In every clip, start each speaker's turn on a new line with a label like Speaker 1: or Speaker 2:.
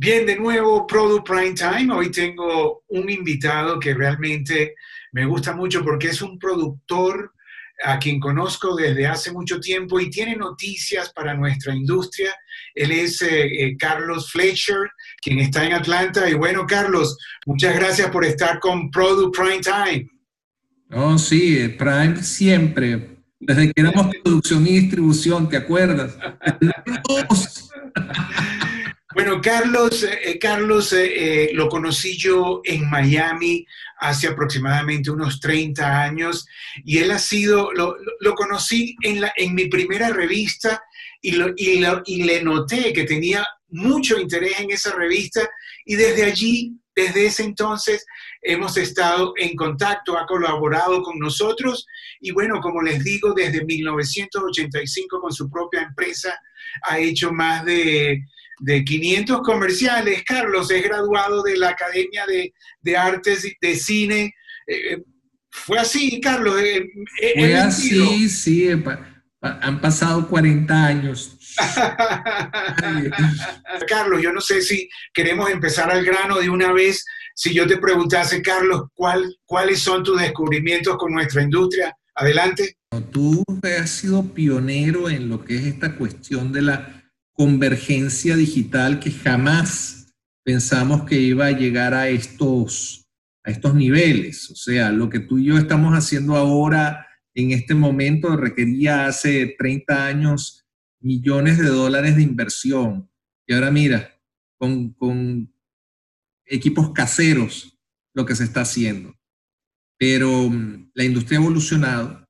Speaker 1: Bien, de nuevo, Product Prime Time. Hoy tengo un invitado que realmente me gusta mucho porque es un productor a quien conozco desde hace mucho tiempo y tiene noticias para nuestra industria. Él es eh, eh, Carlos Fletcher, quien está en Atlanta. Y bueno, Carlos, muchas gracias por estar con Product Prime Time.
Speaker 2: Oh, sí, Prime siempre. Desde que éramos producción y distribución, ¿te acuerdas?
Speaker 1: Bueno, Carlos, eh, Carlos eh, eh, lo conocí yo en Miami hace aproximadamente unos 30 años y él ha sido, lo, conocí en, la, en mi primera revista y, y, y le noté que tenía mucho interés en esa revista y desde allí, desde ese entonces, hemos estado en contacto, ha colaborado con nosotros y bueno, como les digo, desde 1985 con su propia empresa ha hecho más de de 500 comerciales. Carlos es graduado de la Academia de, de Artes de Cine. Eh, eh, fue así, Carlos.
Speaker 2: Eh, Fue así, sí. Han pasado 40 años.
Speaker 1: Carlos, yo no sé si queremos empezar al grano de una vez. Si yo te preguntase, Carlos, ¿cuál, ¿cuáles son tus descubrimientos con nuestra industria? Adelante.
Speaker 2: Tú has sido pionero en lo que es esta cuestión de la convergencia digital que jamás pensamos que iba a llegar a estos, a estos niveles. O sea, lo que tú y yo estamos haciendo ahora en este momento requería hace 30 años millones de dólares de inversión. Y ahora mira, con, con equipos caseros lo que se está haciendo. Pero mm, la industria ha evolucionado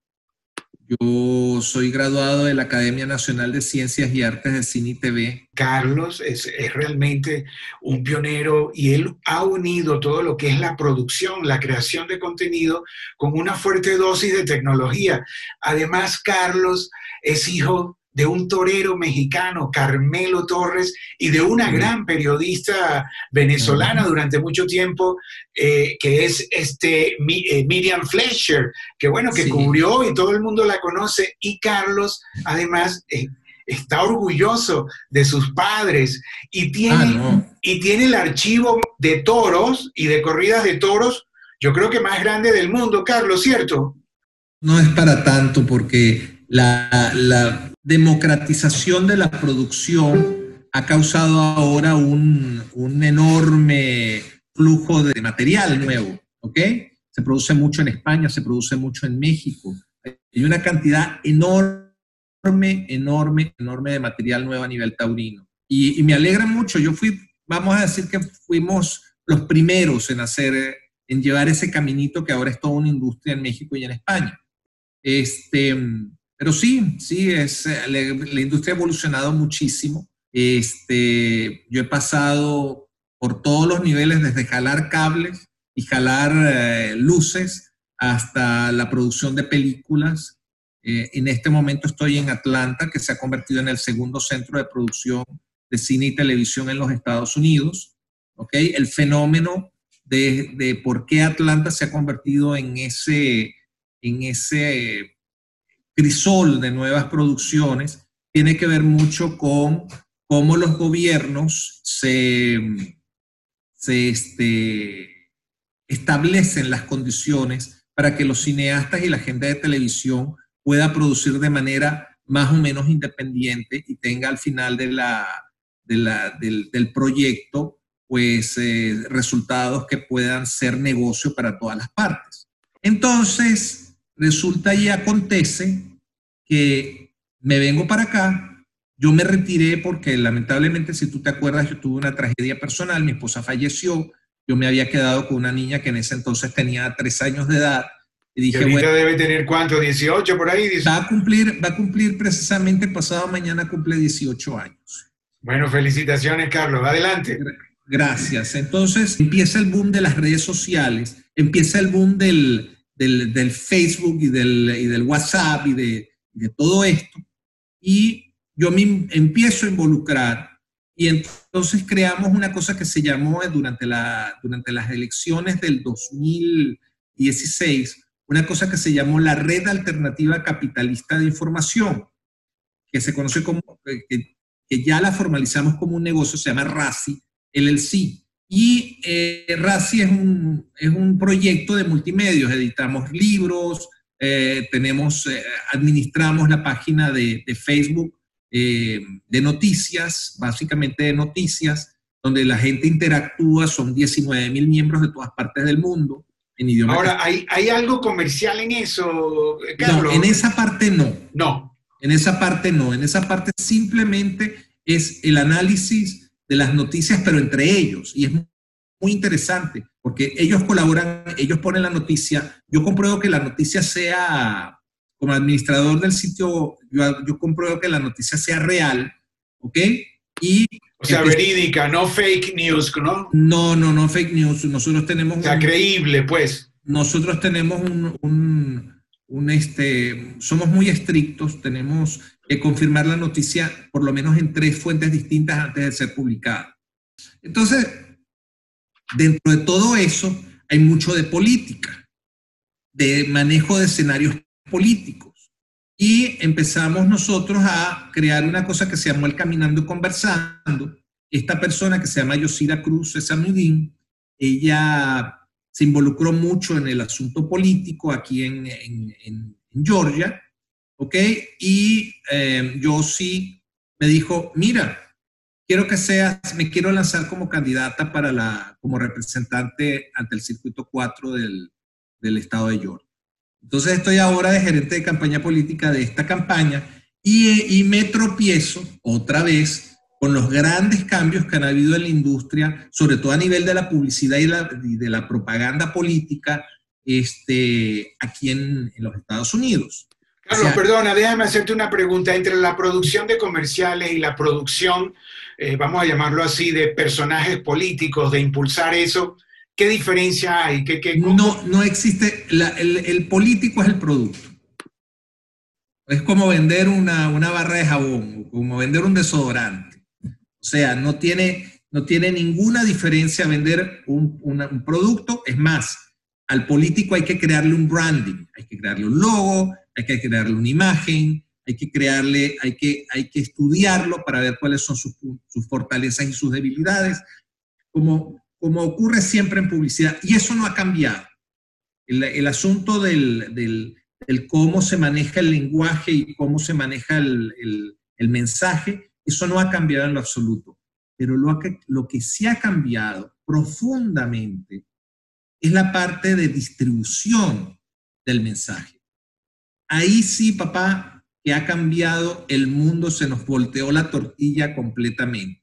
Speaker 2: yo soy graduado de la Academia Nacional de Ciencias y Artes de Cine TV.
Speaker 1: Carlos es, realmente un pionero y él ha unido todo lo que es la producción, la creación de contenido con una fuerte dosis de tecnología. Además, Carlos es hijo de un torero mexicano, Carmelo Torres, y de una gran periodista venezolana durante mucho tiempo, eh, que es este, eh, Miriam Fletcher, que bueno, que cubrió y todo el mundo la conoce, y Carlos, además, eh, está orgulloso de sus padres y tiene, ah, y tiene el archivo de toros y de corridas de toros, yo creo que más grande del mundo, Carlos, ¿cierto?
Speaker 2: No es para tanto porque la, la democratización de la producción ha causado ahora un, enorme flujo de material nuevo, ¿ok? Se produce mucho en España, se produce mucho en México. Hay una cantidad enorme, enorme, enorme de material nuevo a nivel taurino. Y, y me alegra mucho. Yo fui, vamos a decir que fuimos los primeros en hacer, en llevar ese caminito que ahora es toda una industria en México y en España. Este, pero sí, sí, es, eh, la, industria ha evolucionado muchísimo. Este, yo he pasado por todos los niveles, desde jalar cables y jalar eh, luces hasta la producción de películas. Eh, en este momento estoy en Atlanta, que se ha convertido en el segundo centro de producción de cine y televisión en los Estados Unidos. ¿okay? El fenómeno de, de por qué Atlanta se ha convertido en ese, en ese crisol de nuevas producciones tiene que ver mucho con cómo los gobiernos se, se este, establecen las condiciones para que los cineastas y la gente de televisión pueda producir de manera más o menos independiente y tenga al final de la, del, proyecto pues eh, resultados que puedan ser negocio para todas las partes. Entonces, resulta y acontece que me vengo para acá, yo me retiré porque lamentablemente, si tú te acuerdas, yo tuve una tragedia personal, mi esposa falleció, yo me había quedado con una niña que en ese entonces tenía tres años de edad.
Speaker 1: Y dije, bueno, debe tener cuánto, 18 por ahí.
Speaker 2: Va a cumplir, va a cumplir precisamente pasado mañana cumple 18 años.
Speaker 1: Bueno, felicitaciones, Carlos. Adelante.
Speaker 2: Gracias. Entonces empieza el boom de las redes sociales, empieza el boom del, del, Facebook y del, WhatsApp y de, todo esto. Y yo me empiezo a involucrar y entonces creamos una cosa que se llamó durante, la, durante las elecciones del 2016, una cosa que se llamó la Red Alternativa Capitalista de Información, que se conoce como, que, que ya la formalizamos como un negocio, se llama RACI, LLC. Y eh, RACI es un, es un proyecto de multimedios, editamos libros, eh, tenemos, eh, administramos la página de, de Facebook eh, de noticias, básicamente de noticias, donde la gente interactúa, son 19 mil miembros de todas partes del mundo.
Speaker 1: En idioma Ahora, ¿hay, ¿hay algo comercial en eso,
Speaker 2: Carlos? No, en esa parte no.
Speaker 1: No.
Speaker 2: En esa parte no, en esa parte simplemente es el análisis de las noticias, pero entre ellos. Y es muy interesante, porque ellos colaboran, ellos ponen la noticia, yo compruebo que la noticia sea como administrador del sitio, yo, yo compruebo que la noticia sea real, ¿ok?
Speaker 1: Y o sea, verídica, no fake news, ¿no?
Speaker 2: No, no, no fake news. Nosotros tenemos...
Speaker 1: O sea, creíble, pues.
Speaker 2: Nosotros tenemos un, un, un, este, somos muy estrictos, tenemos que confirmar la noticia por lo menos en tres fuentes distintas antes de ser publicada. Entonces, dentro de todo eso hay mucho de política, de manejo de escenarios políticos. Y empezamos nosotros a crear una cosa que se llamó el Caminando Conversando. Esta persona que se llama Yosira Cruz Esamudín, ella se involucró mucho en el asunto político aquí en, en, Georgia, ¿ok? Y eh, yo sí me dijo, mira, quiero que seas, me quiero lanzar como candidata para la, como representante ante el circuito 4 del, del estado de Georgia. Entonces estoy ahora de gerente de campaña política de esta campaña y, me tropiezo otra vez con los grandes cambios que han habido en la industria, sobre todo a nivel de la publicidad y, de la propaganda política este, aquí en, los Estados Unidos.
Speaker 1: Carlos, perdona, déjame hacerte una pregunta. Entre la producción de comerciales y la producción, eh, vamos a llamarlo así, de personajes políticos, de impulsar eso, ¿Qué diferencia hay?
Speaker 2: no, no existe, el, político es el producto. Es como vender una, barra de jabón, como vender un desodorante. Sea, no tiene, no tiene ninguna diferencia vender un, producto. Es más, al político hay que crearle un branding, hay que crearle un logo, hay que crearle una imagen, hay que crearle, hay que, hay que estudiarlo para ver cuáles son sus, fortalezas y sus debilidades. Como como ocurre siempre en publicidad, y eso no ha cambiado. El, asunto del, cómo se maneja el lenguaje y cómo se maneja el, mensaje, eso no ha cambiado en lo absoluto. Pero lo, que, lo que sí ha cambiado profundamente es la parte de distribución del mensaje. Ahí sí, papá, que ha cambiado el mundo, se nos volteó la tortilla completamente.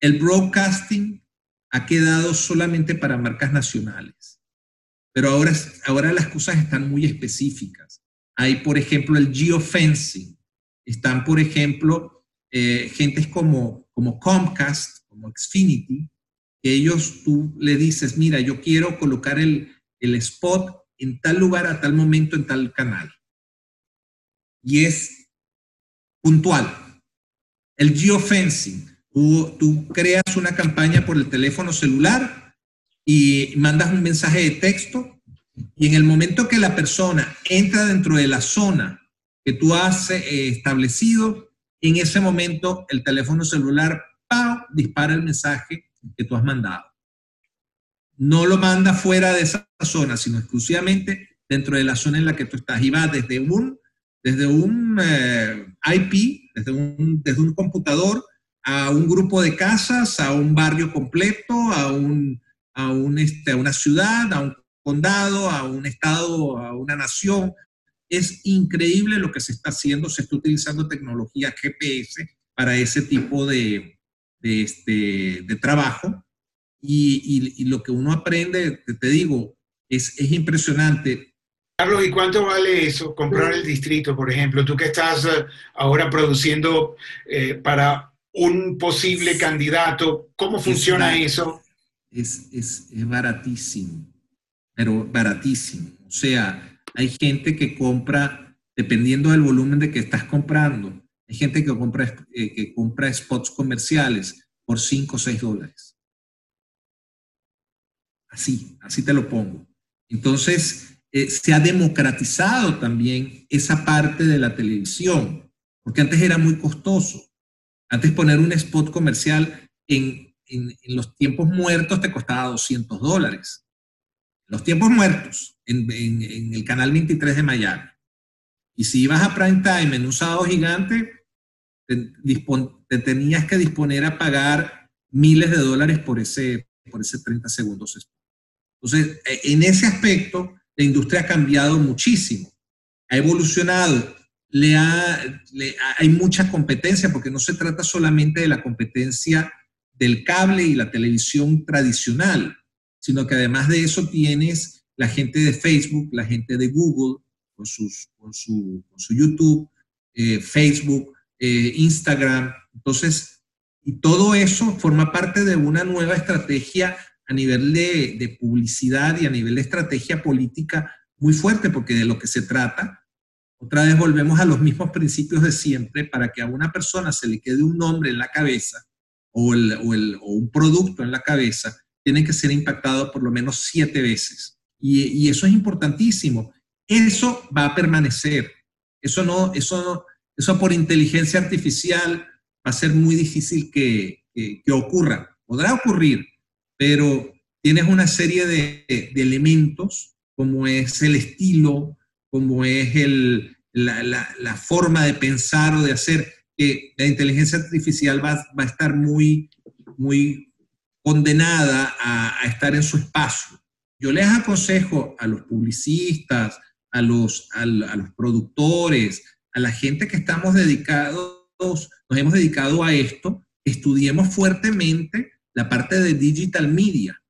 Speaker 2: El broadcasting ha quedado solamente para marcas nacionales. Pero ahora, ahora las cosas están muy específicas. Hay, por ejemplo, el geofencing. Están, por ejemplo, eh, gentes como, como Comcast, como Xfinity, que ellos tú le dices, mira, yo quiero colocar el, el spot en tal lugar, a tal momento, en tal canal. Y es puntual. El geofencing Tú, creas una campaña por el teléfono celular y mandas un mensaje de texto y en el momento que la persona entra dentro de la zona que tú has eh, establecido, en ese momento el teléfono celular dispara el mensaje que tú has mandado. No lo manda fuera de esa zona, sino exclusivamente dentro de la zona en la que tú estás. Y va desde un, desde un eh, IP, desde un, desde un computador, a un grupo de casas, a un barrio completo, a, un, a, un, este, a una ciudad, a un condado, a un estado, a una nación. Es increíble lo que se está haciendo, se está utilizando tecnología GPS para ese tipo de, de, este, de trabajo. Y, y, lo que uno aprende, te, digo, es, es impresionante.
Speaker 1: Carlos, ¿y cuánto vale eso? Comprar el distrito, por ejemplo. Tú que estás eh, ahora produciendo eh, para un posible candidato? ¿Cómo funciona eso?
Speaker 2: Es, es, baratísimo, pero baratísimo. O sea, hay gente que compra, dependiendo del volumen de que estás comprando, hay gente que compra, eh, que compra spots comerciales por 5 o 6 dólares. Así, así te lo pongo. Entonces, eh, se ha democratizado también esa parte de la televisión, porque antes era muy costoso. Antes poner un spot comercial en en, los tiempos muertos te costaba 200 dólares. Los tiempos muertos en, el canal 23 de Miami. Y si ibas a prime time en un sábado gigante, te, tenías que disponer a pagar miles de dólares por ese, por ese 30 segundos. Entonces, e, en ese aspecto, la industria ha cambiado muchísimo, ha evolucionado, le, hay mucha competencia, porque no se trata solamente de la competencia del cable y la televisión tradicional, sino que además de eso tienes la gente de Facebook, la gente de Google, con, sus, con, su, su YouTube, eh, Facebook, eh, Instagram. Entonces, y todo eso forma parte de una nueva estrategia a nivel de, de, publicidad y a nivel de estrategia política muy fuerte, porque de lo que se trata, otra vez volvemos a los mismos principios de siempre, para que a una persona se le quede un nombre en la cabeza o, el, o, el, o un producto en la cabeza, tiene que ser impactado por lo menos siete veces. Y, y, eso es importantísimo. Eso va a permanecer. Eso no, eso no, eso por inteligencia artificial va a ser muy difícil que, ocurra. Podrá ocurrir, pero tienes una serie de, elementos como es el estilo, como es el, la, forma de pensar o de hacer, que la inteligencia artificial va, a estar muy, muy condenada a, estar en su espacio. Yo les aconsejo a los publicistas, a los, a los productores, a la gente que estamos dedicados, nos hemos dedicado a esto, estudiemos fuertemente la parte de digital media,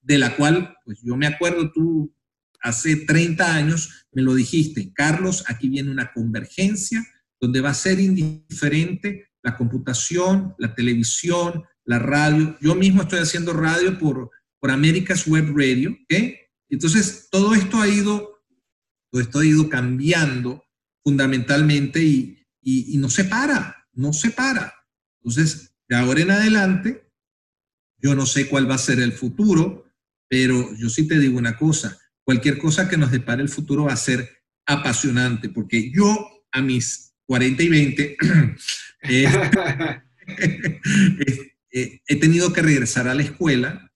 Speaker 2: de la cual, pues yo me acuerdo tú hace 30 años me lo dijiste, Carlos, aquí viene una convergencia donde va a ser indiferente la computación, la televisión, la radio. Yo mismo estoy haciendo radio por, por America's Web Radio, ¿ok? Entonces, todo esto ha ido, todo esto ha ido cambiando fundamentalmente y, y, no se para, no se para. Entonces, de ahora en adelante, yo no sé cuál va a ser el futuro, pero yo sí te digo una cosa, cualquier cosa que nos depare el futuro va a ser apasionante, porque yo a mis 40 y 20 he tenido que regresar a la escuela,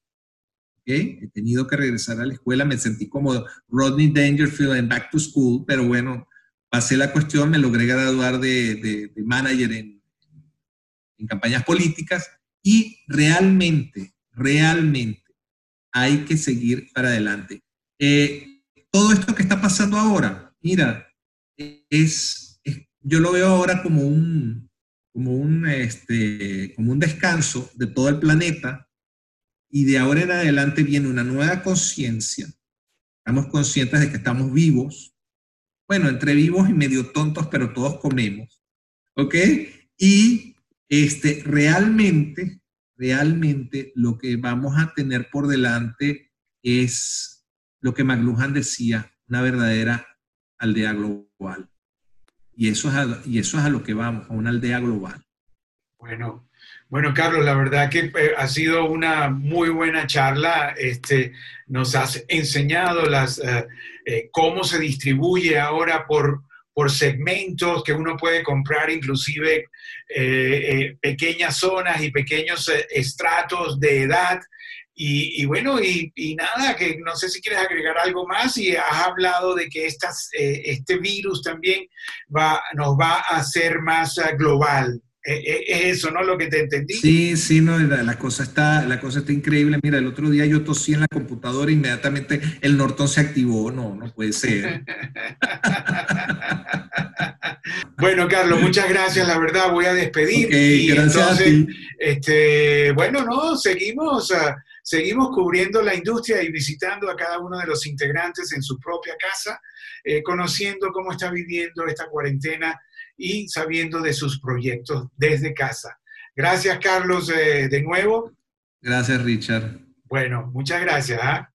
Speaker 2: he tenido que regresar a la escuela, me sentí como Rodney Dangerfield en Back to School, pero bueno, pasé la cuestión, me logré graduar de, manager en, campañas políticas y realmente, realmente hay que seguir para adelante. Eh, todo esto que está pasando ahora, mira, es, yo lo veo ahora como un, como un, este, como un descanso de todo el planeta y de ahora en adelante viene una nueva conciencia. Estamos conscientes de que estamos vivos, bueno, entre vivos y medio tontos, pero todos comemos, ¿ok? Y este, realmente, realmente lo que vamos a tener por delante es lo que McLuhan decía, una verdadera aldea global. Y eso es a, y eso es a lo que vamos, a una aldea global.
Speaker 1: Bueno, bueno, Carlos, la verdad que eh, ha sido una muy buena charla. Este, nos has enseñado las, eh, eh, cómo se distribuye ahora por, por segmentos que uno puede comprar, inclusive pequeñas zonas y pequeños estratos de edad. Y, bueno, y, nada, que no sé si quieres agregar algo más y has hablado de que estas, este virus también va, nos va a hacer más global. Eh, eh, es eso, ¿no? Lo que te entendí.
Speaker 2: Sí, sí, no, la, cosa está, la cosa está increíble. Mira, el otro día yo tosí en la computadora e inmediatamente el Norton se activó. No, no puede ser.
Speaker 1: bueno, Carlos, muchas gracias. La verdad, voy a despedir. y entonces, este, bueno, no, seguimos. Ah, seguimos cubriendo la industria y visitando a cada uno de los integrantes en su propia casa, eh, conociendo cómo está viviendo esta cuarentena y sabiendo de sus proyectos desde casa. Gracias, Carlos, eh, de nuevo.
Speaker 2: Gracias, Richard.
Speaker 1: Bueno, muchas gracias. ¿ah?